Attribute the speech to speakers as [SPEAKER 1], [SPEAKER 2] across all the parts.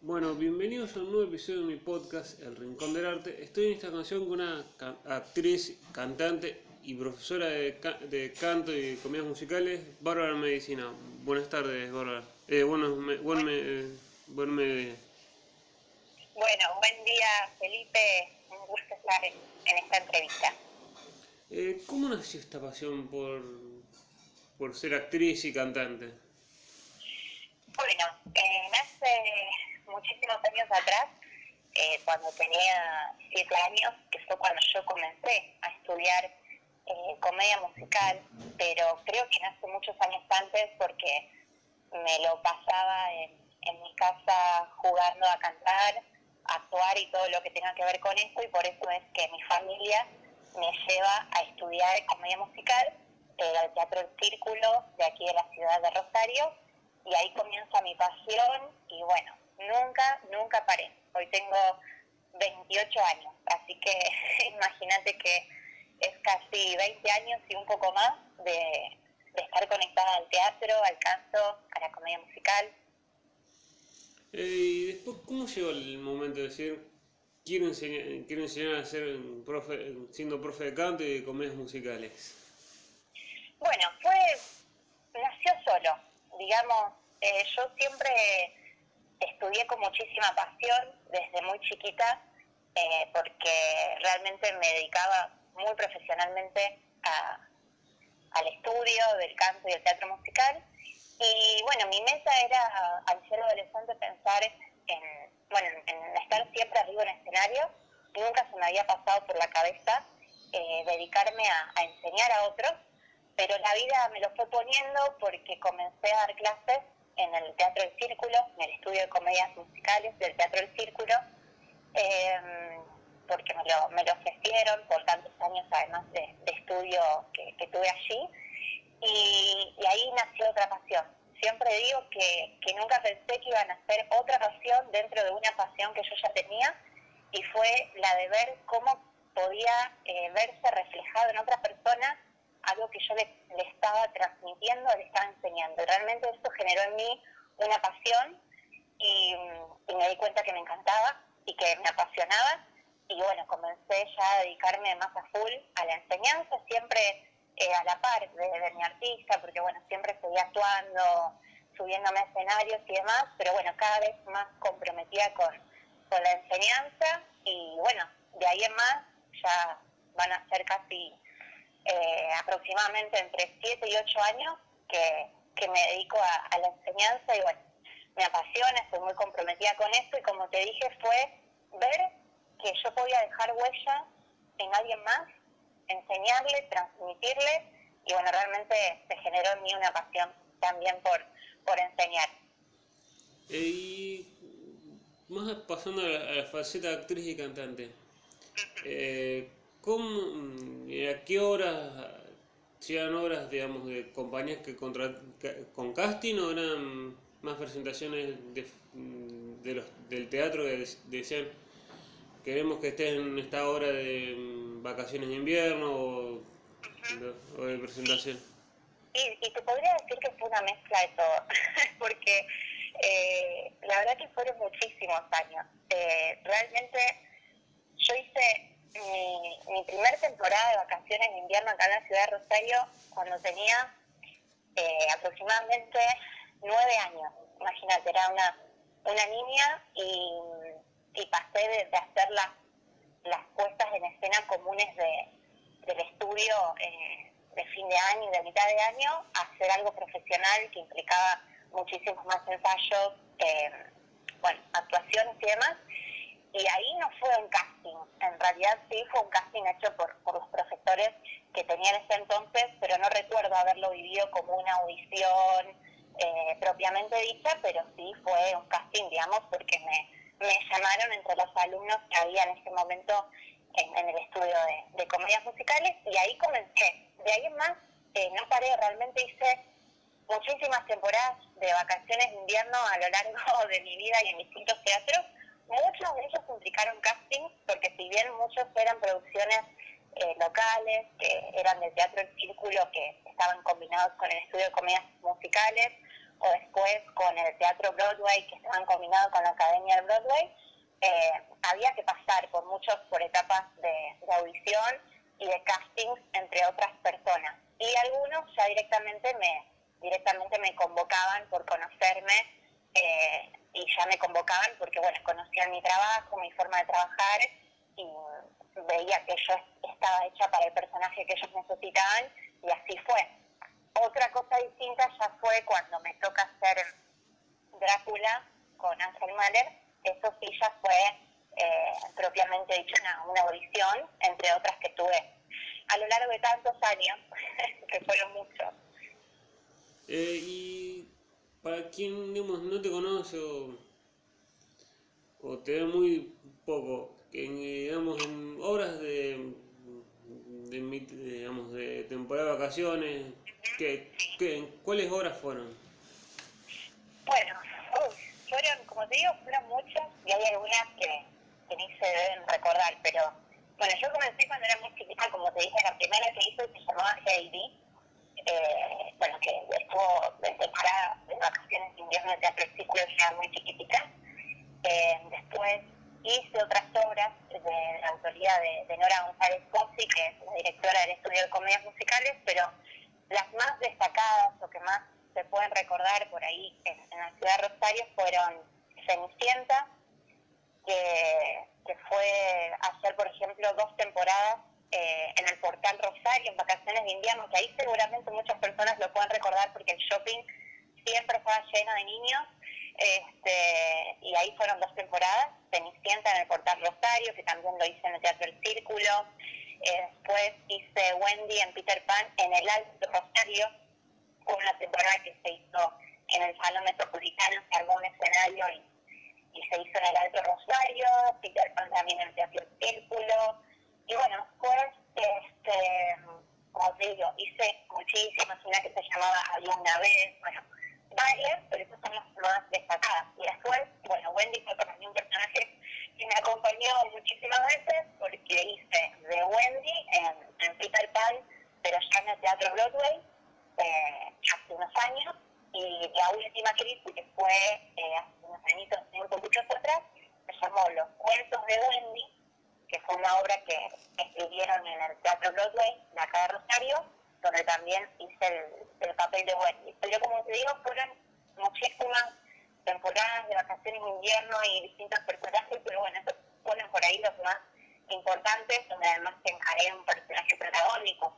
[SPEAKER 1] Bueno, bienvenidos a un nuevo episodio de mi podcast El Rincón del Arte. Estoy en esta canción con una actriz, cantante y profesora de, canto y comedias musicales, Bárbara Medicina. Buenas tardes, Bárbara. Eh, bueno, buen, me, buen mediodía.
[SPEAKER 2] Bueno, buen día, Felipe. Un gusto estar en esta entrevista.
[SPEAKER 1] Eh, ¿Cómo nació esta pasión por, por ser actriz y cantante?
[SPEAKER 2] Bueno, eh, nace muchísimos años atrás, eh, cuando tenía siete años, que fue cuando yo comencé a estudiar eh, comedia musical, pero creo que nace muchos años antes porque me lo pasaba en, mi casa jugando a cantar, actuar y todo lo que tenga que ver con eso, y por eso es que mi familia me lleva a estudiar comedia musical eh, al Teatro El Círculo de aquí de la ciudad de Rosario, y ahí comienza mi pasión, y bueno, nunca, nunca paré. Hoy tengo 28 años, así que imagínate que es casi 20 años y un poco más de, estar conectada al teatro, al canto, a la comedia musical.
[SPEAKER 1] Eh, y después, ¿cómo llegó el momento de decir, quiero enseñar, quiero enseñar a ser profe, siendo profe de canto y de comedias musicales?
[SPEAKER 2] Bueno, pues nació solo. Digamos, eh, yo siempre estudié con muchísima pasión desde muy chiquita eh, porque realmente me dedicaba muy profesionalmente al estudio del canto y el teatro musical. Y bueno, mi meta era, al ser adolescente, pensar en, bueno, en estar siempre arriba en escenario. Nunca se me había pasado por la cabeza eh, dedicarme a, a enseñar a otros, pero la vida me lo fue poniendo porque comencé a dar clases en el Teatro del Círculo, en el estudio de comedias musicales del Teatro del Círculo, eh, porque me lo, me lo ofrecieron por tantos años además de, estudio que, tuve allí, y, ahí nació otra pasión. Siempre digo que, que nunca pensé que iba a nacer otra pasión dentro de una pasión que yo ya tenía, y fue la de ver cómo podía eh, verse reflejado en otra persona algo que yo le, estaba transmitiendo, le estaba enseñando. Realmente eso generó en mí una pasión y, me di cuenta que me encantaba y que me apasionaba. Y bueno, comencé ya a dedicarme más a full a la enseñanza, siempre eh, a la par de, mi artista, porque bueno, siempre seguía actuando, subiéndome a escenarios y demás, pero bueno, cada vez más comprometida con la enseñanza y bueno, de ahí en más ya van a ser casi eh, aproximadamente entre 7 y 8 años que, me dedico a, la enseñanza y bueno, me apasiona, estoy muy comprometida con esto y como te dije fue ver que yo podía dejar huella en alguien más, enseñarle, transmitirle y bueno, realmente se generó en mí una pasión también por, por enseñar.
[SPEAKER 1] Y más pasando a la, faceta de actriz y cantante, eh, ¿Cómo, ¿A qué horas llegan obras, digamos, de compañías que, contra, con casting o eran más presentaciones de, los, del teatro que decían queremos que estés en esta hora de mm, vacaciones de invierno o, de presentación?
[SPEAKER 2] Y, y, te podría decir que fue una mezcla de todo, porque eh, la verdad que fueron muchísimos años. Eh, realmente yo hice mi, mi primer temporada de vacaciones de invierno acá en la ciudad de Rosario cuando tenía eh, aproximadamente nueve años. Imagínate, era una, una niña y, pasé de, hacer las, las puestas en escena comunes de, del estudio eh, de fin de año y de mitad de año a hacer algo profesional que implicaba muchísimos más ensayos, eh, bueno, actuaciones y demás y ahí no fue un casting, en realidad sí fue un casting hecho por, por los profesores que tenían ese entonces, pero no recuerdo haberlo vivido como una audición eh, propiamente dicha, pero sí fue un casting, digamos, porque me, me llamaron entre los alumnos que había en ese momento en, el estudio de, comedias musicales y ahí comencé. De ahí en más, eh, no paré, realmente hice muchísimas temporadas de vacaciones de invierno a lo largo de mi vida y en distintos teatros Muchos de ellos implicaron casting, porque si bien muchos eran producciones eh, locales, que eran del Teatro El Círculo, que estaban combinados con el estudio de comedias musicales, o después con el Teatro Broadway, que estaban combinados con la Academia de Broadway, eh, había que pasar por muchos, por etapas de, audición y de castings entre otras personas. Y algunos ya directamente me, directamente me convocaban por conocerme eh, y ya me convocaban porque, bueno, conocían mi trabajo, mi forma de trabajar y veía que yo estaba hecha para el personaje que ellos necesitaban y así fue. Otra cosa distinta ya fue cuando me toca hacer Drácula con Ángel Mahler, eso sí ya fue eh, propiamente dicho una, audición, entre otras que tuve a lo largo de tantos años, que fueron muchos.
[SPEAKER 1] Eh, y para quien no te conoce o, te ve muy poco, en, digamos, en obras de, digamos, de temporada de vacaciones, ¿qué, cuáles obras fueron?
[SPEAKER 2] Bueno, fueron, como te digo, fueron muchas y hay algunas que, ni se deben recordar, pero bueno, yo comencé cuando era muy chiquita, como te dije, la primera que hice se llamaba Heidi, eh, bueno, que estuvo temporada de vacaciones de invierno de teatro círculo ya muy chiquitita. Eh, después hice otras obras de, la autoría de, Nora González Pozzi, que es la directora del estudio de comedias musicales, pero las más destacadas o que más se pueden recordar por ahí en, la ciudad de Rosario fueron Cenicienta, que, que fue hacer, por ejemplo, dos temporadas eh, en el portal Rosario, en vacaciones de invierno, que ahí seguramente muchas personas lo pueden recordar porque el shopping siempre estaba lleno de niños. Este, y ahí fueron dos temporadas, Cenicienta en el portal Rosario, que también lo hice en el Teatro El Círculo. Eh, después hice Wendy en Peter Pan en el Alto Rosario, una temporada que se hizo en el Salón Metropolitano, se armó un escenario y, se hizo en el Alto Rosario, Peter Pan también en el Teatro El Círculo. Y bueno, después, este, como te digo, hice muchísimas, una que se llamaba Había una vez, bueno, varias, pero esas son las más destacadas. Y después, bueno, Wendy fue para mí un personaje que me acompañó muchísimas veces porque hice de Wendy en, Peter Pan, pero ya en el Teatro Broadway, eh, hace unos años, y la última que hice, que fue eh, hace unos añitos, muchos, muchos atrás, se llamó Los Cuentos de Wendy, que fue una obra que escribieron en el Teatro Broadway, de acá de Rosario, donde también hice el, papel de Wendy. Pero como te digo, fueron muchísimas temporadas de vacaciones de invierno y distintos personajes, pero bueno, esos fueron por ahí los más importantes, donde además te encaré un personaje protagónico,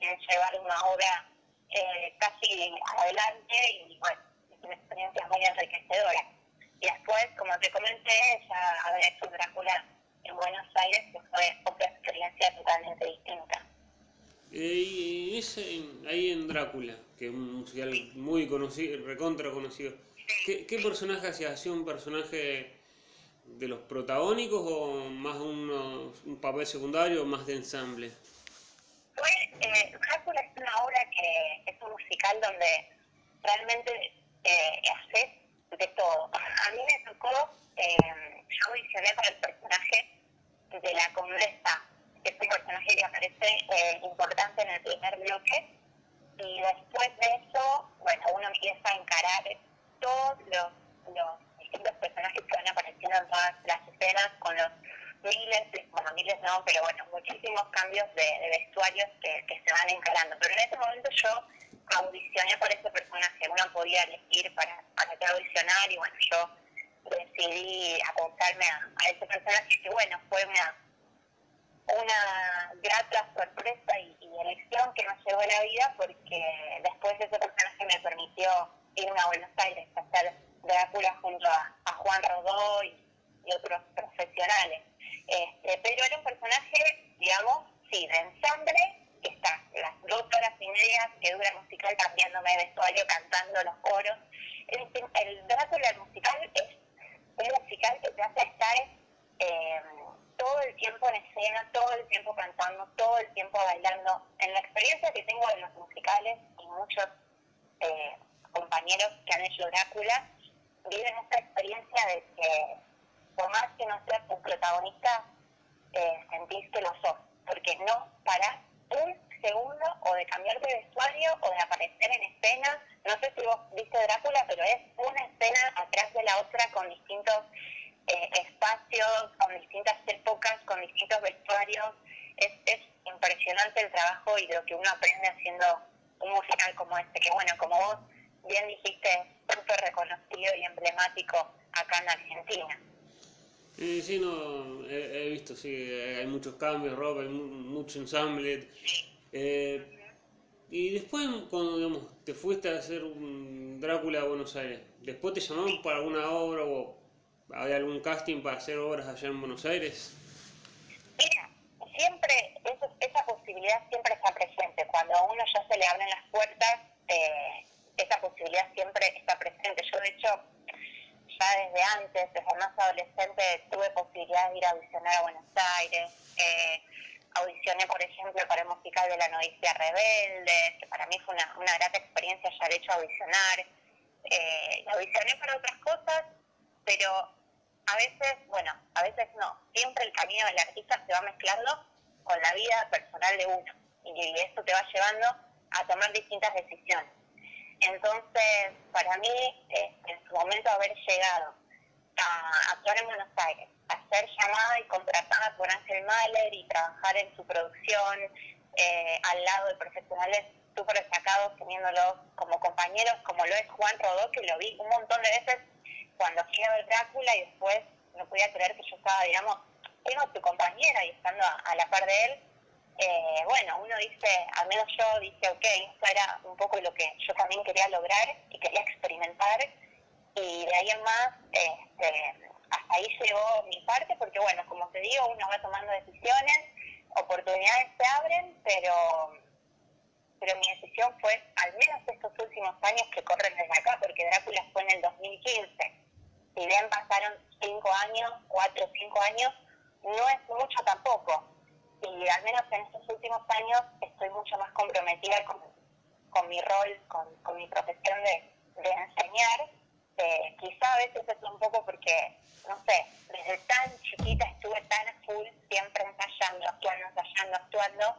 [SPEAKER 2] que es llevar una obra eh, casi adelante y bueno, es una experiencia muy enriquecedora. Y después, como te comenté, ya haber hecho Drácula en Buenos Aires, que fue otra experiencia totalmente distinta.
[SPEAKER 1] y ahí en Drácula, que es un musical muy conocido, recontra conocido, ¿qué, personaje hacía? ¿Hacía un personaje de los protagónicos o más un papel secundario o más de ensamble?
[SPEAKER 2] Fue, eh, es una obra que es un musical donde realmente eh, haces de todo. A mí me tocó, eh, yo audicioné para el personaje de la condesa, que es un personaje que aparece eh, importante en el primer bloque, y después de eso, bueno, uno empieza a encarar todos los, distintos personajes que van apareciendo en todas las escenas, con los miles, bueno, miles no, pero bueno, muchísimos cambios de, vestuarios que, se van encarando. Pero en ese momento yo audicioné por ese personaje, uno podía elegir para, para qué audicionar y bueno, yo decidí apuntarme a, ese personaje que bueno, fue una una grata sorpresa y, elección que me llevó a la vida porque después de ese personaje me permitió irme a Buenos Aires a hacer Drácula junto a, Juan Rodó y, otros profesionales. Este, pero era un personaje, digamos, sí, de ensamble, que está las dos horas y media que dura el musical cambiándome de vestuario, cantando los coros. El, el Drácula musical es un musical que te hace estar eh, todo el tiempo en escena, todo el tiempo cantando, todo el tiempo bailando. En la experiencia que tengo de los musicales y muchos eh, compañeros que han hecho Drácula, viven esa experiencia de que por más que no seas un protagonista, eh, sentís que lo sos, porque no parás un segundo o de cambiar de vestuario o de aparecer en escena, no sé si vos viste Drácula, pero es una escena atrás de la otra con distintos eh, espacios, con distintas épocas, con distintos vestuarios. Es, es impresionante el trabajo y lo que uno aprende haciendo un musical como este, que bueno, como vos bien dijiste, súper reconocido y emblemático acá en Argentina.
[SPEAKER 1] Eh, sí, no, he, visto, sí, hay muchos cambios, ropa, hay mucho ensamble. Eh, y después, cuando digamos, te fuiste a hacer un Drácula a Buenos Aires, ¿después te llamaron para alguna obra o hay algún casting para hacer obras allá en Buenos Aires?
[SPEAKER 2] Mira, siempre, esa posibilidad siempre está presente. Cuando a uno ya se le abren las puertas, eh, esa posibilidad siempre está presente. Yo, de hecho, ya desde antes, desde más adolescente, tuve posibilidad de ir a audicionar a Buenos Aires. Eh, audicioné, por ejemplo, para el musical de La Novicia Rebelde, que para mí fue una, una grata experiencia ya de hecho audicionar. Eh, audicioné para otras cosas, pero a veces, bueno, a veces no. Siempre el camino del artista se va mezclando con la vida personal de uno. Y, eso te va llevando a tomar distintas decisiones. Entonces, para mí, este, en su momento haber llegado a actuar en Buenos Aires, a ser llamada y contratada por Ángel Mahler y trabajar en su producción eh, al lado de profesionales súper destacados, teniéndolos como compañeros, como lo es Juan Rodó, que lo vi un montón de veces cuando fui a ver Drácula y después no podía creer que yo estaba, digamos, siendo su compañera y estando a, la par de él. Eh, bueno, uno dice, al menos yo dije, ok, eso era un poco lo que yo también quería lograr y quería experimentar y de ahí en más, este, hasta ahí llegó mi parte, porque bueno, como te digo, uno va tomando decisiones, oportunidades se abren, pero, pero mi decisión fue, al menos estos últimos años que corren desde acá, porque Drácula fue en el 2015, si bien pasaron cinco años, cuatro o cinco años, no es mucho tampoco. Y al menos en estos últimos años estoy mucho más comprometida con, con mi rol, con, con mi profesión de, de enseñar eh, quizá a veces es un poco porque, no sé, desde tan chiquita estuve tan full, siempre ensayando, actuando, ensayando, actuando,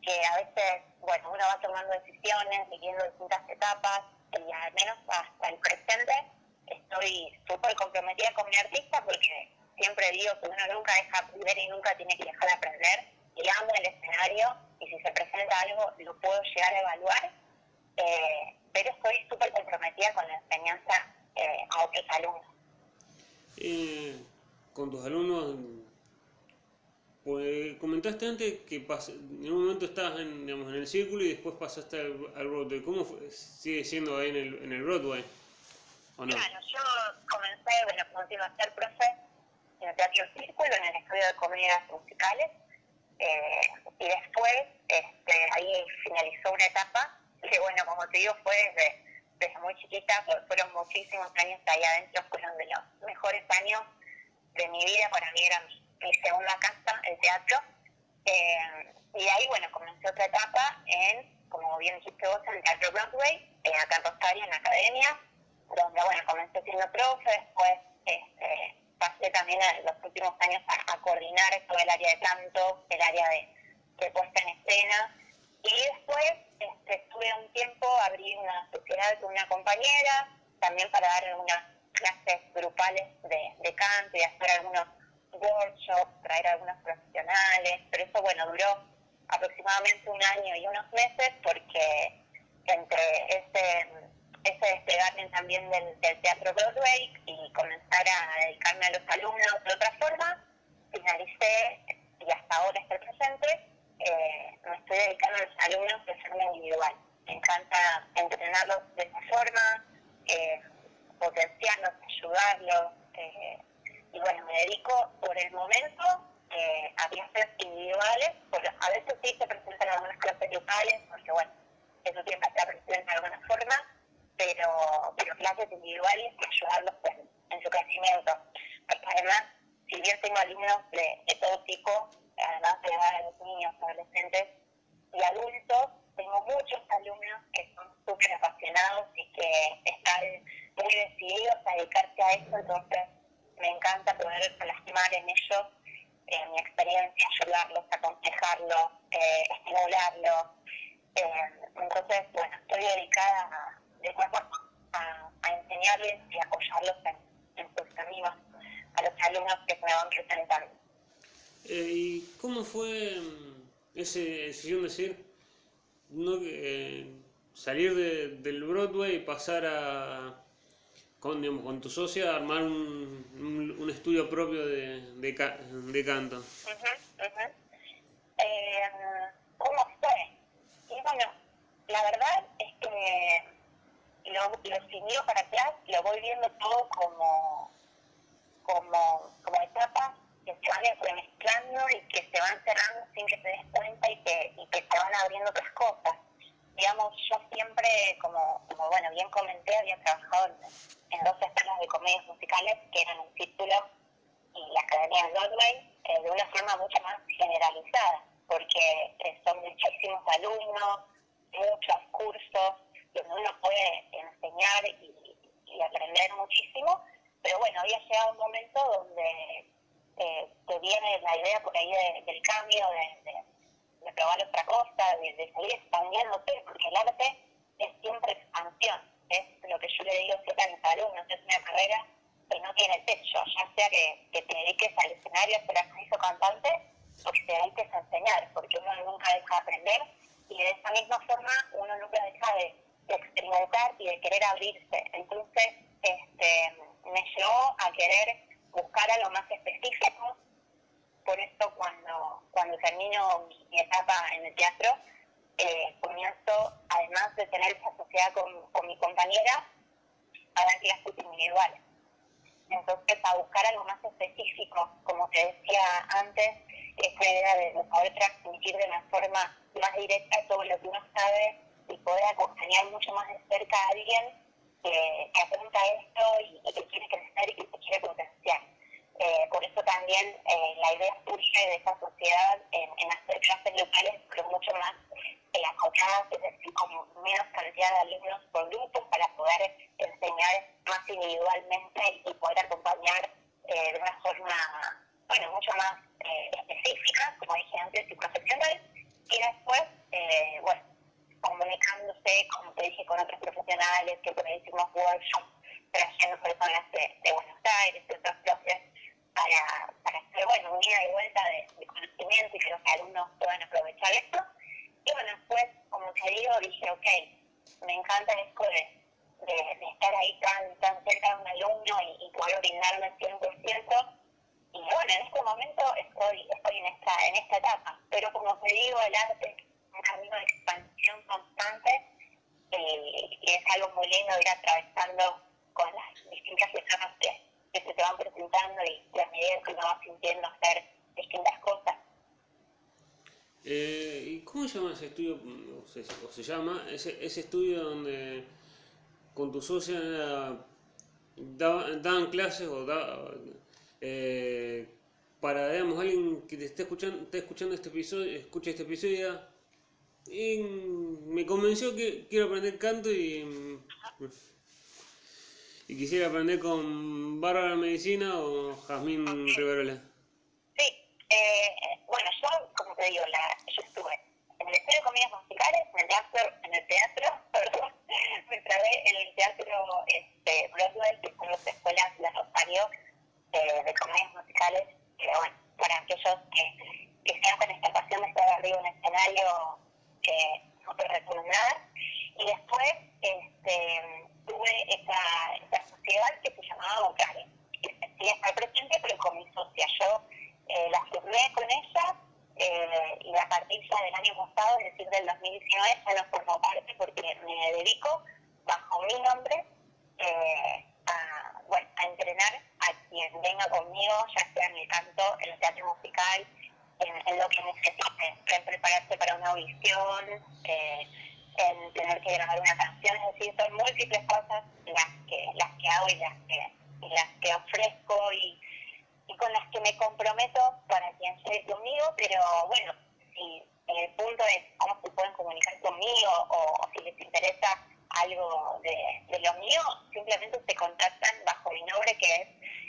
[SPEAKER 2] que a veces, bueno, uno va tomando decisiones, viviendo distintas etapas, y al menos hasta el presente estoy súper comprometida con mi artista porque siempre digo que uno nunca deja aprender y nunca tiene que dejar de aprender, y amo el escenario, y si se presenta algo lo puedo llegar a evaluar, eh, pero estoy súper comprometida con la enseñanza eh, a otros alumnos.
[SPEAKER 1] Eh, con tus alumnos, pues comentaste antes que en un momento estabas en, digamos, en el círculo y después pasaste al, al Broadway. ¿Cómo sigue siendo ahí en el, en el Broadway?
[SPEAKER 2] ¿O no? Claro, yo comencé, bueno, como a ser profe en el Teatro Círculo, en el estudio de comedias musicales, eh, y después este, ahí finalizó una etapa que, bueno, como te digo, fue desde muy chiquita, fueron muchísimos años ahí adentro, fueron de los mejores años de mi vida, para mí era mi, segunda casa, el teatro. Eh, y ahí, bueno, comencé otra etapa en, como bien dijiste vos, en el Teatro Broadway, eh, acá en Rosario, en la academia, donde, bueno, comencé siendo profe, después este, pasé también los últimos años a, coordinar todo el área de canto, el área de, de puesta en escena, y después este, estuve un tiempo, abrí una sociedad con una compañera, también para dar algunas clases grupales de, de canto y hacer algunos workshops, traer algunos profesionales, pero eso, bueno, duró aproximadamente un año y unos meses porque entre ese, ese despegarme también del, del teatro Broadway y comenzar a dedicarme a los alumnos de otra forma, finalicé y hasta ahora está presente eh, me estoy dedicando a los alumnos de forma individual. Me encanta entrenarlos de esa forma, eh, potenciarlos, ayudarlos. Eh, y bueno, me dedico por el momento eh, a clases individuales, porque a veces sí se presentan algunas clases locales, porque bueno, eso siempre está presente de alguna forma, pero, clases individuales y ayudarlos en, en su crecimiento. Porque además, si bien tengo alumnos de, de todo tipo, además de dar a los niños, adolescentes y adultos, tengo muchos alumnos que son súper apasionados y que están muy decididos a dedicarse a esto, entonces me encanta poder plasmar en ellos mi experiencia, ayudarlos, aconsejarlos, eh, estimularlos. Eh, entonces, bueno, estoy dedicada de cuerpo a, a enseñarles y apoyarlos en, en sus caminos a los alumnos que se me van presentando.
[SPEAKER 1] Eh, ¿Y cómo fue mm, ese decisión de decir, no, eh, salir de- del Broadway y pasar a, con, digamos, con tu socia, a armar un, un- un estudio propio de, de, de canto?
[SPEAKER 2] Ujú. Eh, ¿Cómo fue? Y bueno, la verdad es que lo, lo si para atrás, lo voy viendo todo como, como, como etapas que se van entremezclando y que se van cerrando sin que te des cuenta y que, y que te van abriendo otras cosas. Digamos, yo siempre, como, como bueno, bien comenté, había trabajado en, en dos escuelas de comedias musicales que eran el Círculo y la Academia de Broadway de una forma mucho más generalizada, porque eh, son muchísimos alumnos, muchos cursos, donde uno puede enseñar y, aprender muchísimo, pero bueno, había llegado un momento donde eh, te viene la idea por ahí de- del cambio, de probar otra cosa, de, de seguir expandiéndote, porque el arte es siempre expansión, es lo que yo le digo siempre a mis alumnos, es una carrera que no tiene techo, ya sea que, que te dediques al escenario, a ser actriz o cantante, o que te dediques a enseñar, porque uno nunca deja de aprender y de esa misma forma uno nunca deja de, de experimentar y de querer abrirse. Entonces, este, me llevó a querer buscar algo más específico, por eso cuando, cuando termino mi, etapa en el teatro, eh, comienzo, además de tener esa sociedad con, con mi compañera, a dar clases individuales. Entonces, a buscar algo más específico, como te decía antes, esta idea de, de poder transmitir de una forma más directa todo lo que uno sabe y poder acompañar mucho más de cerca a alguien que, que apunta a esto y, y que quiere crecer y que se quiere potenciar. Eh, por eso también eh, la idea surge de esa sociedad en, en hacer clases locales, pero mucho más eh, acotadas, es decir, con menos cantidad de alumnos por grupo para poder enseñar más individualmente y poder acompañar eh, de una forma, bueno, mucho más eh, específica, como dije antes, y profesional. Y después, eh, bueno, comunicándose, como te dije, con otros profesionales, que por ahí hicimos workshops, trayendo personas de, Buenos Aires, de otros propios, para, para hacer, bueno, un ida y vuelta de, conocimiento y que los alumnos puedan aprovechar esto. Y bueno, después, como te digo, dije, ok, me encanta esto de, de, estar ahí tan, tan cerca de un alumno y, y poder brindarme el 100%. Y bueno, en este momento estoy, estoy en, esta, en esta etapa, pero como te digo, el arte un camino de expansión constante eh, y es algo muy lindo ir atravesando con las distintas etapas que, que se te van presentando y, y a medida que uno va sintiendo hacer distintas cosas.
[SPEAKER 1] Eh, ¿Y cómo se llama ese estudio? O se, o se llama ese, ese estudio donde con tu socia era- daba- daban clases o da- eh, para digamos alguien que te esté escuchando, esté escuchando este episodio, escucha este episodio y me convenció que quiero aprender canto y, y quisiera aprender con Bárbara Medicina o Jazmín Rivarola.
[SPEAKER 2] Sí, eh, bueno, yo, como te digo, la, yo estuve en el estudio de comedias musicales, en el teatro, en el teatro, perdón, me trabé en el teatro este, Broadway, que son las escuelas de Rosario eh, de comedias musicales, que bueno, para aquellos que, que sienten esta pasión de estar arriba en un escenario, eh, súper recomendada. Y después este, tuve esa, esa sociedad que se llamaba Vocales, que sigue estar presente, pero con mi socia. Yo eh, la firmé con ella eh, y a partir del año pasado, es decir, del 2019, ya no formo parte porque me dedico bajo mi nombre eh, bueno, a entrenar a quien venga conmigo, ya sea en el canto, en el teatro musical, en, lo que necesite, en prepararse para una audición, en tener que grabar una canción, es decir, son múltiples cosas las que, las que hago y las que, las que ofrezco y, y con las que me comprometo para quien llegue conmigo, pero bueno, si el punto es cómo se pueden comunicar conmigo o, o si les interesa algo de, de, lo mío, simplemente se contactan bajo mi nombre que es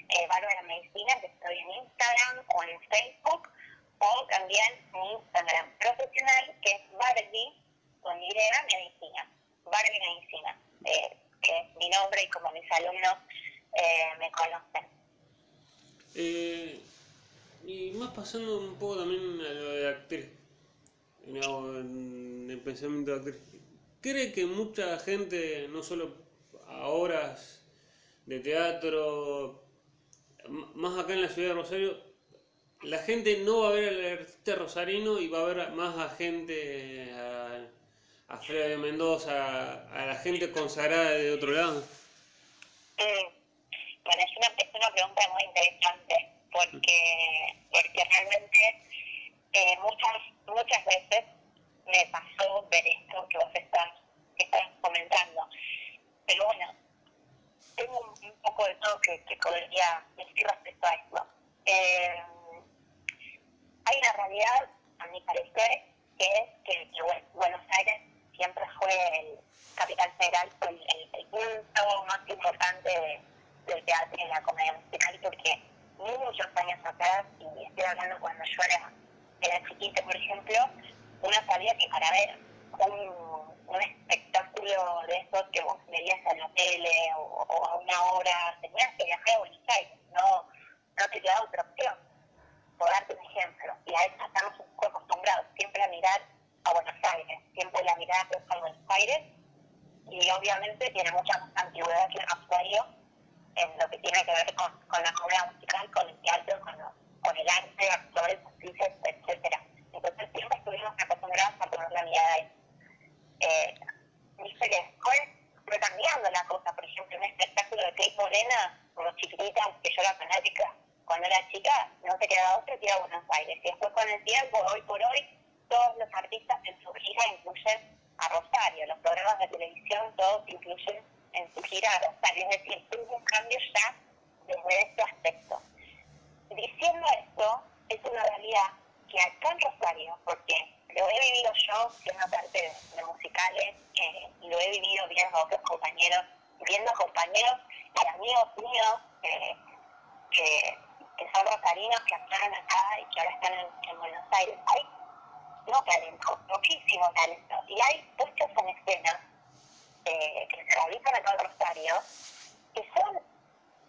[SPEAKER 2] eh, Bárbara Medicina, que estoy en Instagram o en Facebook, o también mi Instagram profesional que es Barbie con Y Medicina, Barbie Medicina. eh, que es mi nombre y como mis alumnos eh, me conocen.
[SPEAKER 1] Eh, y más pasando un poco también a lo de actriz, en el pensamiento de actriz. ¿Cree que mucha gente, no solo a horas de teatro, más acá en la ciudad de Rosario, la gente no va a ver al artista rosarino y va a ver más a gente, a, a Fredo Mendoza, a la gente consagrada de otro lado?
[SPEAKER 2] Mm. Bueno, es una, es una pregunta muy interesante porque, porque realmente eh, muchas, muchas veces me pasó ver esto que vos estás, que estás comentando. Pero bueno, tengo un, un poco de todo que, que podría decir respecto a esto. Eh, hay una realidad, a mi parecer, que es que, que bueno, Buenos Aires siempre fue el capital federal, fue el, punto más importante de- del teatro y de la comedia musical, porque muchos años atrás, y estoy hablando cuando yo era, era chiquita, por ejemplo, uno sabía que para ver un, un espectáculo de esos que vos veías en la tele o, o a una hora, tenías que viajar a Buenos Aires, no, no te quedaba otra opción por darte un ejemplo, y a eso estamos un poco acostumbrados, siempre a mirar a Buenos Aires, siempre la mirada a Buenos Aires, y obviamente tiene mucha antigüedad que Rosario en lo que tiene que ver con, con la comedia musical, con el teatro, con el arte, actores, actrices, etcétera. Entonces siempre estuvimos acostumbrados a poner la mirada ahí. Eh, dice que después fue cambiando la cosa, por ejemplo, un espectáculo de Kate Morena, como chiquitita, que yo era fanática cuando era chica, no te quedaba otra que ir a Buenos Aires. Y después con el tiempo, hoy por hoy, todos los artistas en su gira incluyen a Rosario, los programas de televisión todos incluyen en su gira a Rosario, es decir, hubo un cambio ya desde este aspecto. Diciendo esto, es una realidad que acá en Rosario, porque lo he vivido yo siendo parte de, de musicales, eh, y lo he vivido viendo a otros compañeros, viendo compañeros y amigos míos eh, que, que son rosarinos, que actuaron acá y que ahora están en, en Buenos Aires. Hay no talento, muchísimo talento, y hay puestos en escena eh, que se realizan acá en Rosario que son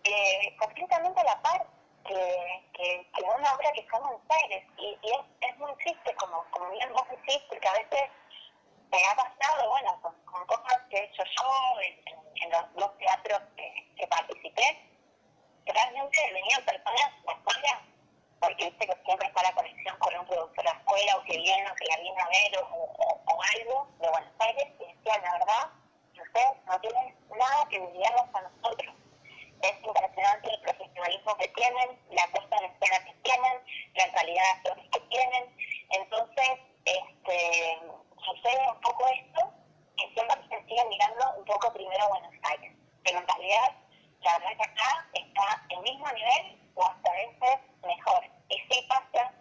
[SPEAKER 2] eh, completamente a la par que, que, que una obra que fue en Buenos Aires. Y, y es, es muy triste, como, como bien vos decís, porque a veces me ha pasado, bueno, con, con cosas que he hecho yo en, en- en los dos teatros que, que participé, que realmente venían personas de afuera, porque viste que siempre está la conexión con un productor de afuera, o que la viene a ver, o, o- algo de Buenos Aires, y decían, la verdad, ustedes no tienen nada que envidiarnos a nosotros es impresionante el profesionalismo que tienen, la puesta en escena que tienen, la calidad de actores que tienen. Entonces, este, sucede un poco esto, que siempre se sigue mirando un poco primero a Buenos Aires. Pero en realidad, la verdad que acá está el mismo nivel o hasta a veces mejor. Y sí pasa,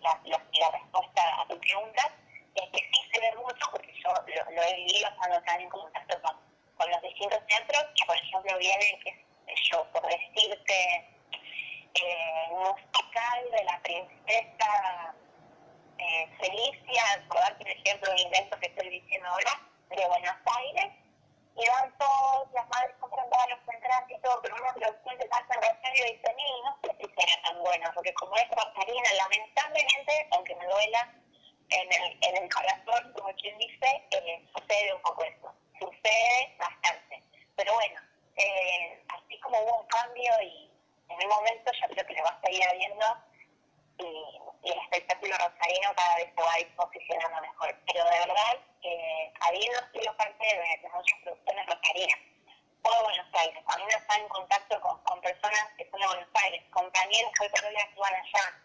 [SPEAKER 2] la, la, la respuesta a tu pregunta, es que sí se ve mucho, porque yo lo, lo he vivido estando tan en contacto con, con los distintos teatros, que por ejemplo vienen, que sé yo, por decirte, eh, musical de la princesa eh, Felicia, por darte un ejemplo, un invento que estoy diciendo ahora, de Buenos Aires, y van todas las madres comprando a los entradas y todo, pero una producción de casa en Rosario y dicen, y no sé si será tan bueno, porque como es Rosarina, lamentablemente, aunque me duela en el, en el corazón, como quien dice, eh, sucede un poco eso, sucede bastante. Pero bueno, eh, así como hubo un cambio y en un momento yo creo que lo va a seguir habiendo, y, el espectáculo rosarino cada vez se va a ir posicionando mejor. Pero de verdad, que habiendo sido parte de, de muchas producciones rosarinas, todo Buenos Aires, cuando uno está en contacto con, personas que son de Buenos Aires, compañeros que hoy por hoy actúan allá,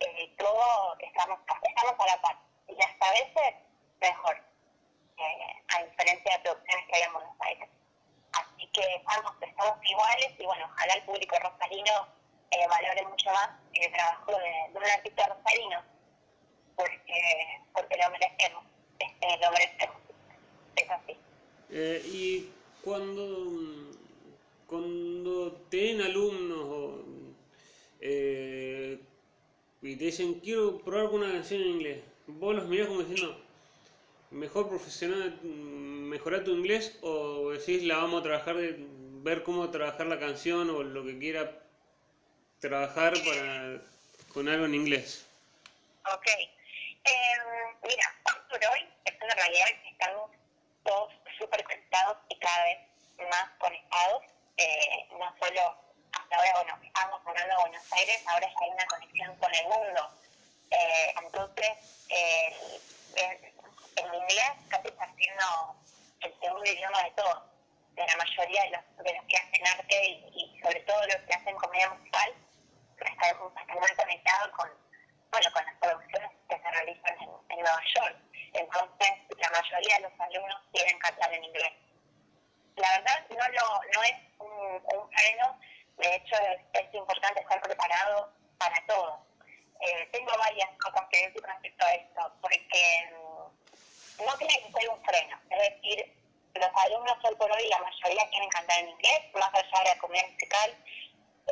[SPEAKER 2] eh, todo estamos, estamos a la par. Y hasta veces mejor, eh, a diferencia de producciones que hay en Buenos Aires. Así que estamos iguales y bueno, ojalá el público rosarino eh, valore mucho más el trabajo de, de un artista rosarino, porque, porque lo merecemos, este, lo merecemos. Es así.
[SPEAKER 1] Eh, y cuando, cuando tienen alumnos eh, y te dicen quiero probar una canción en inglés, vos los mirás como diciendo mejor profesional, mejorar tu inglés o decís la vamos a trabajar, de, ver cómo trabajar la canción o lo que quiera trabajar con algo en inglés?
[SPEAKER 2] Ok. Eh, mira, por hoy es una realidad que estamos todos súper conectados y cada vez más conectados. Eh, no solo ahora, bueno, estamos hablando de Buenos Aires, ahora hay una conexión con el mundo. Eh, entonces, el, inglés casi está siendo el segundo idioma de todos, de la mayoría de los, de los que hacen arte y, y sobre todo los que hacen comedia musical, está, está muy conectado con, bueno, con las producciones que se realizan en, Nueva York. Entonces, la mayoría de los alumnos quieren cantar en inglés. La verdad, no, lo, no es un, freno, de hecho, es, importante estar preparado para todo. Eh, tengo varias cosas que respecto a esto, porque mm, no tiene que ser un freno. Es decir, los alumnos hoy por hoy, la mayoría quieren cantar en inglés, más allá de la comedia musical,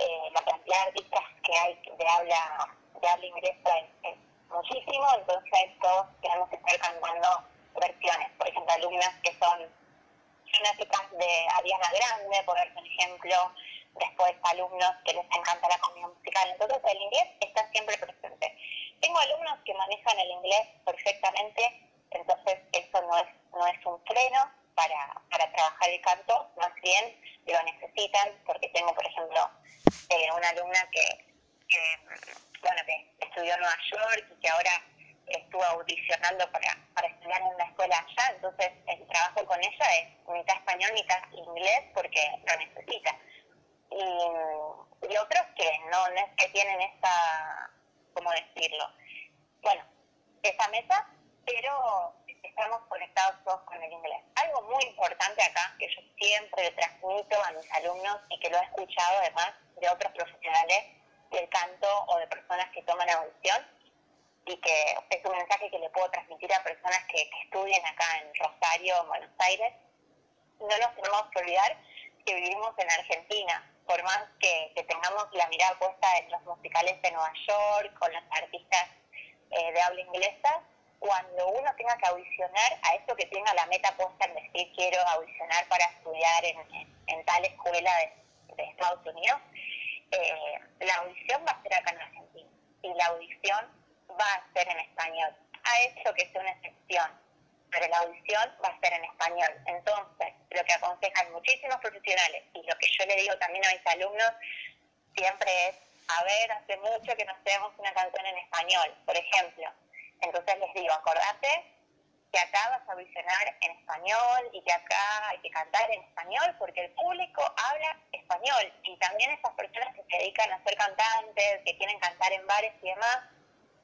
[SPEAKER 2] eh, la cantidad de artistas que hay de habla, de habla inglesa es, muchísimo, entonces todos tenemos que estar cantando versiones. Por ejemplo, alumnas que son fanáticas de Ariana Grande, por ejemplo, después alumnos que les encanta la comedia musical. Entonces el inglés está siempre presente. Tengo alumnos que manejan el inglés perfectamente, entonces eso no es, no es un freno para, para trabajar el canto, más bien lo necesitan, porque tengo, por ejemplo, eh, una alumna que, bueno, que estudió en Nueva York y que ahora estuvo audicionando para, para estudiar en una escuela allá, entonces el trabajo con ella es mitad español, mitad inglés, porque lo necesita. Y, otros que no, no es que tienen esa, ¿cómo decirlo? Bueno, esa meta, pero estamos conectados todos con el inglés. Algo muy importante acá, que yo siempre transmito a mis alumnos y que lo he escuchado además de otros profesionales del canto o de personas que toman audición, y que es un mensaje que le puedo transmitir a personas que, que estudien acá en Rosario, en Buenos Aires. No nos tenemos que olvidar que vivimos en Argentina, por más que, tengamos la mirada puesta en los musicales de Nueva York, con los artistas eh, de habla inglesa, cuando uno tenga que audicionar a eso que tenga la meta puesta en decir quiero audicionar para estudiar en tal escuela de, de Estados Unidos, eh, la audición va a ser acá en Argentina. Y la audición va a ser en español. Ha hecho que sea una excepción, pero la audición va a ser en español. Entonces, lo que aconsejan muchísimos profesionales y lo que yo le digo también a mis alumnos siempre es, a ver, hace mucho que no hacemos una canción en español, por ejemplo. Entonces les digo, acordate que acá vas a audicionar en español y que acá hay que cantar en español porque el público habla español y también esas personas que se dedican a ser cantantes, que quieren cantar en bares y demás,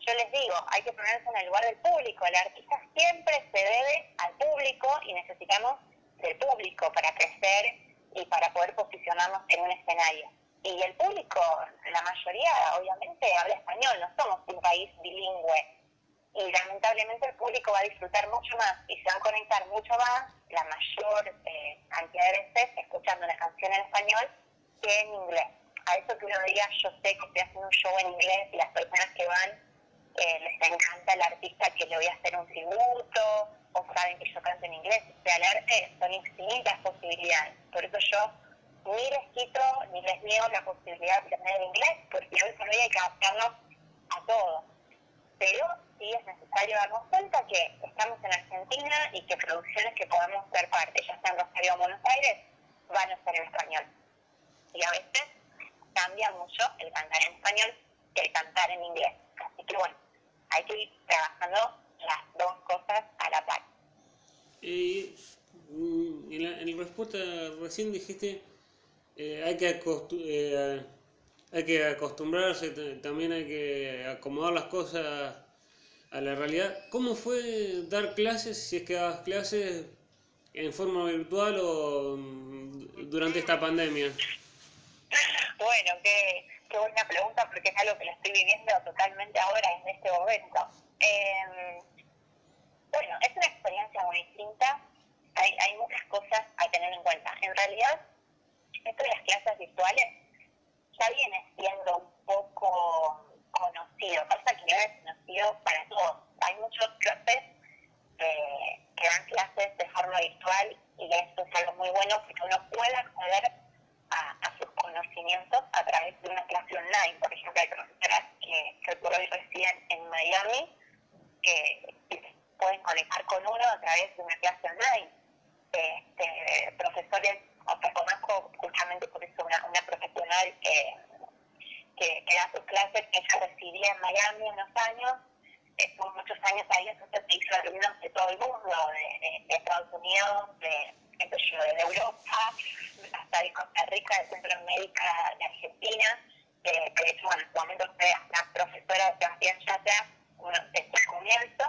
[SPEAKER 2] yo les digo, hay que ponerse en el lugar del público. El artista siempre se debe al público y necesitamos del público para crecer y para poder posicionarnos en un escenario. Y el público, la mayoría, obviamente, habla español, no somos un país bilingüe. Y lamentablemente el público va a disfrutar mucho más y se va a conectar mucho más, la mayor eh, cantidad de veces, escuchando una canción en español que en inglés. A eso que uno diga, yo sé que estoy haciendo un show en inglés y las personas que van eh, les encanta el artista que le voy a hacer un tributo, o saben que yo canto en inglés, o sea, el arte son infinitas posibilidades. Por eso yo ni les quito ni les niego la posibilidad de aprender inglés, porque hoy por hoy hay que adaptarnos a todo. Pero sí es necesario darnos cuenta que estamos en Argentina y que producciones que podamos ser parte, ya sea en Rosario o Buenos Aires, van a ser en español. Y a veces cambia mucho el cantar en español que el cantar en inglés. Así que bueno, hay que ir trabajando las dos cosas a la par.
[SPEAKER 1] Mm, en, la, en respuesta recién dijiste eh, hay que eh, hay que acostumbrarse, también hay que acomodar las cosas a la realidad. ¿Cómo fue dar clases, si es que dabas clases en forma virtual o mm, durante esta pandemia?
[SPEAKER 2] Bueno, qué, qué buena pregunta porque es algo que lo estoy viviendo totalmente ahora en este momento. Eh, bueno, es una experiencia muy distinta. Hay, hay muchas cosas a tener en cuenta. En realidad, esto de las clases virtuales ya viene siendo un poco conocido, pasa que no es conocido para todos. Hay muchos profes que, que que dan clases de forma virtual y eso es algo muy bueno porque uno puede acceder a, sus conocimientos a través de una clase online. Por ejemplo, hay profesoras que, que por hoy residen en Miami que, pueden conectar con uno a través de una clase online. Este, profesores, o sea, conozco justamente por eso una, una profesional que, que, que da sus clases, que ella residía en Miami unos años estuvo muchos años ahí, entonces hizo alumnos de todo el mundo, de, de, Estados Unidos, de, de Europa, hasta de Costa Rica, de Centroamérica, de Argentina, que de hecho, bueno, en su momento fue hasta profesora de Sebastián Yatra, uno de sus comienzos,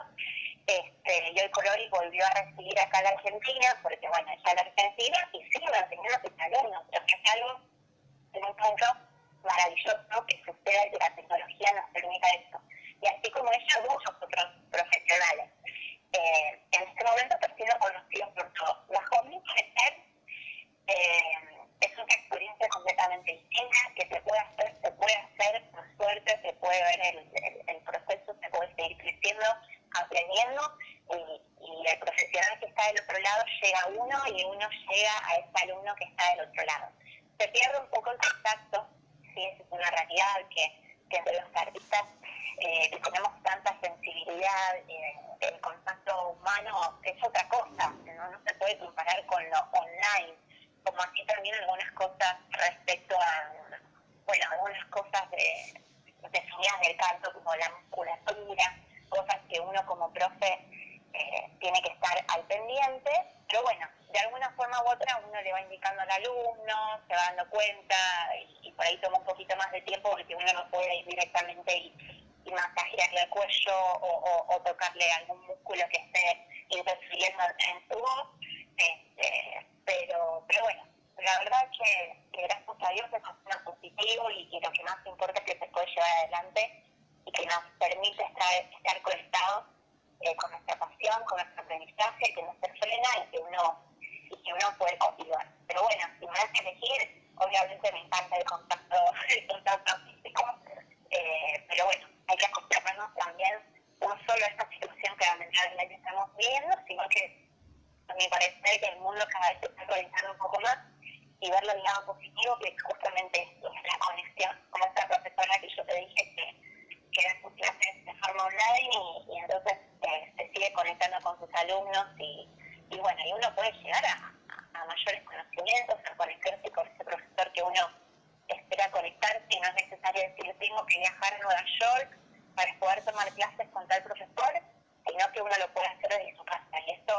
[SPEAKER 2] este, y hoy por hoy volvió a recibir acá a la Argentina, porque bueno, ya la Argentina, y sigue enseñando a sus alumnos, pero que es algo, en un punto maravilloso que suceda y que la tecnología nos permita esto y así como ella, muchos otros profesionales. Eh, en este momento siendo conocidos por todos. La Home eh, es una experiencia completamente distinta que se puede hacer, se puede hacer, por suerte se puede ver el, proceso, se puede seguir creciendo, aprendiendo y, y, el profesional que está del otro lado llega a uno y uno llega a ese alumno que está del otro lado. Se pierde un poco el contacto, que, entre los artistas eh, tenemos tanta sensibilidad, eh, el contacto humano es otra cosa, ¿no? se puede comparar con lo online, como así también algunas cosas respecto a, bueno, algunas cosas de, definidas del canto como la musculatura, cosas que uno como profe eh, tiene que estar al pendiente, pero bueno, de alguna forma u otra uno le va indicando al alumno, se va dando cuenta y, por ahí toma un poquito más de tiempo porque uno no puede ir directamente y y masajearle el cuello o, tocarle algún músculo que esté interfiriendo en su voz. Este, pero, pero bueno, la verdad que, gracias a Dios es un positivo y, y, lo que más importa es que se puede llevar adelante y que nos permite estar, estar conectados eh, con nuestra pasión, con nuestro aprendizaje, que no se frena y que uno, y uno puede continuar. Pero bueno, si me que elegir, obviamente me encanta el contacto, el contacto físico, eh, pero bueno, hay que acostumbrarnos también no solo a esta situación que lamentablemente estamos viviendo, sino que a mi parecer que el mundo cada vez está conectando un poco más y verlo del lado positivo, que es justamente esto, la conexión con esta profesora que yo te dije que, que da sus clases de forma online y, entonces eh, se sigue conectando con sus alumnos y, y bueno, y uno llegar a, mayores conocimientos, a conectarse con ese profesor que uno espera conectarse y no es necesario decir tengo que viajar a Nueva York para poder tomar clases con tal profesor, sino que uno lo puede hacer desde su casa. Y esto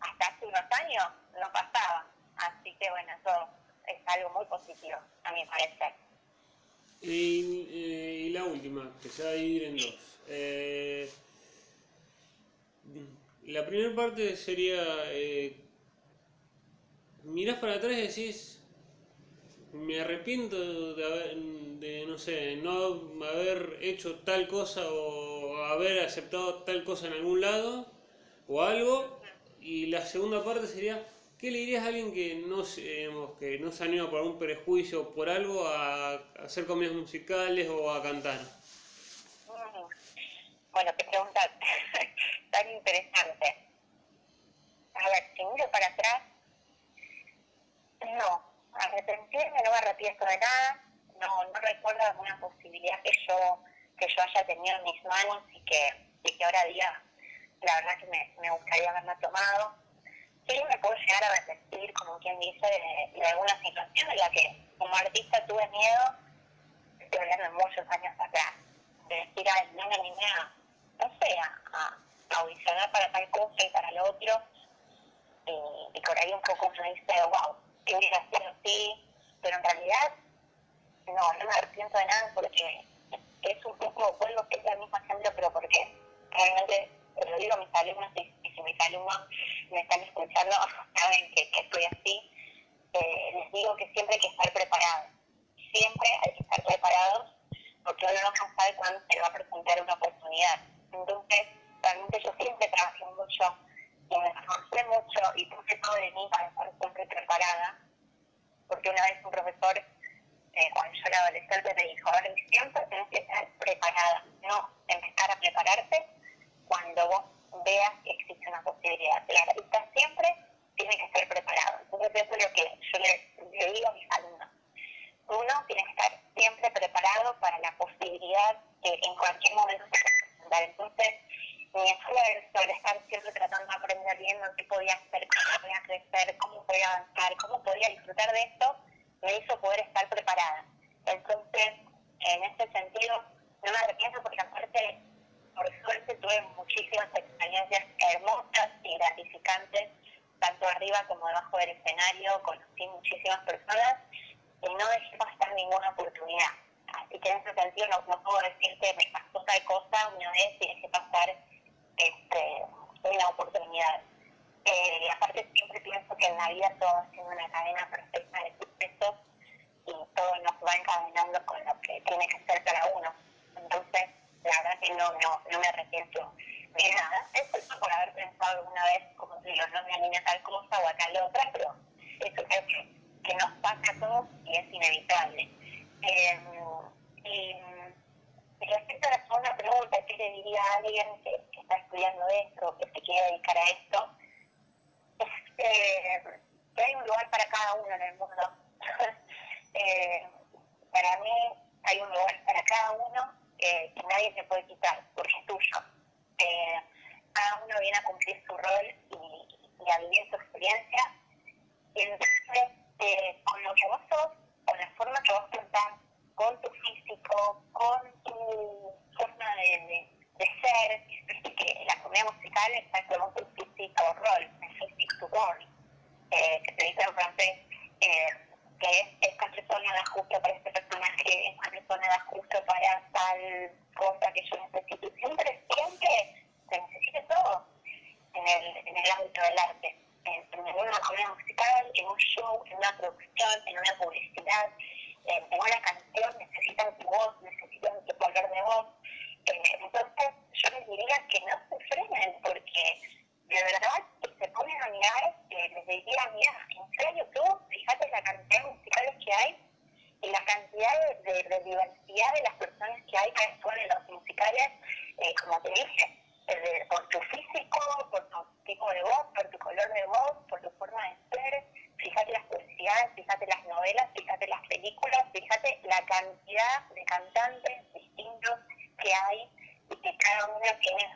[SPEAKER 2] hasta hace unos años no pasaba. Así que bueno, eso es algo muy positivo, a mi parecer.
[SPEAKER 1] Y, y la última, que se va a dividir en dos. Eh, la primera parte sería, eh, mirás para atrás y decís, me arrepiento de, haber, de, no sé, no haber hecho cosa o haber aceptado tal cosa en algún lado o algo. Y la segunda parte sería, ¿qué le dirías a alguien que no, que no se anima por un prejuicio o por algo a, hacer comidas musicales o a cantar?
[SPEAKER 2] Bueno, qué pregunta tan interesante. A ver, si miro para atrás, no, arrepentirme, no me arrepiento de nada, no, no recuerdo alguna posibilidad que yo, que yo haya tenido en mis manos y que, y que ahora diga, la verdad que me, me gustaría haberla tomado. Sí me puedo llegar a arrepentir, como quien dice, de, alguna situación en la que como artista tuve miedo, estoy hablando de muchos años atrás, de decir, ay, no me animé a, no sé, a, audicionar para tal cosa y para lo otro, y, y por ahí un poco uno dice, wow, que hubiera sido así, pero en realidad no, no me arrepiento de nada porque es un poco, vuelvo a ser el mismo ejemplo, pero porque realmente, lo digo a mis alumnos y, si mis alumnos me están escuchando, saben que, estoy así, eh, les digo que siempre hay que estar preparados, siempre hay que estar preparados porque uno no sabe cuándo se va a presentar una oportunidad. Entonces, realmente yo siempre trabajé mucho y me esforcé mucho y puse todo de mí para estar siempre preparada, porque una vez un profesor, eh, cuando yo era adolescente me dijo, ahora siempre tenés que estar preparada, no empezar a prepararte cuando vos veas que existe una posibilidad. El artista siempre tiene que estar preparado. Entonces eso es lo que yo le, digo a mis alumnos. Uno tiene que estar siempre preparado para la posibilidad que en cualquier momento se pueda presentar. Entonces, mi esfuerzo, el estar siempre tratando de aprender viendo qué podía hacer, cómo podía crecer, cómo podía avanzar, cómo podía disfrutar de esto, me hizo poder estar preparada. Entonces, en este sentido, no me arrepiento porque aparte, por suerte, tuve muchísimas experiencias hermosas y gratificantes, tanto arriba como debajo del escenario, conocí muchísimas personas y no dejé pasar ninguna oportunidad. Así que en ese sentido no, no puedo decir que me pasó tal cosa una vez y dejé pasar este, una oportunidad. Eh, aparte siempre pienso que en la vida todo ha sido una cadena perfecta de sucesos y todo nos va encadenando con lo que tiene que ser cada uno. Entonces, la verdad que no, no, no me arrepiento de nada. Es por haber pensado alguna vez, como digo, no me anime a tal cosa o a tal otra, pero eso creo que, que nos pasa a todos y es inevitable. Eh, y respecto a la segunda pregunta, ¿qué le diría a alguien que, está estudiando esto, que se quiere dedicar a esto? Es que, que hay un lugar para cada uno en el mundo. Eh, para mí hay un lugar para cada uno que, que nadie se puede quitar, porque es tuyo. Eh, cada uno viene a cumplir su rol y, a vivir su experiencia. Y entonces, eh, con lo que vos sos, con la forma que vos pensás, con tu físico, con tu forma de, ser, viste que la comedia musical está como tu físico rol, physique to rol, eh, que se dice en francés, eh, que es esta persona da justo para este personaje, esta persona da justo para tal cosa que yo necesito. Siempre, siempre se necesita todo en el, en el ámbito del arte. En, en una comedia musical, en un show, en una producción, en una publicidad, en, una canción, necesitan tu voz, necesitan tu color de voz. Eh, entonces, yo les diría que no se frenen, porque de verdad, se ponen a mirar, eh, les diría, mira, en YouTube, fíjate la cantidad de musicales que hay y la cantidad de diversidad de las personas que hay que actúan en los musicales, eh, como te dije, eh, por tu físico, por tu tipo de voz, por tu color de voz, por tu forma de ser, fíjate las publicidades, fíjate las novelas, fíjate las películas, fíjate la cantidad de cantantes distintos que hay y que cada uno tiene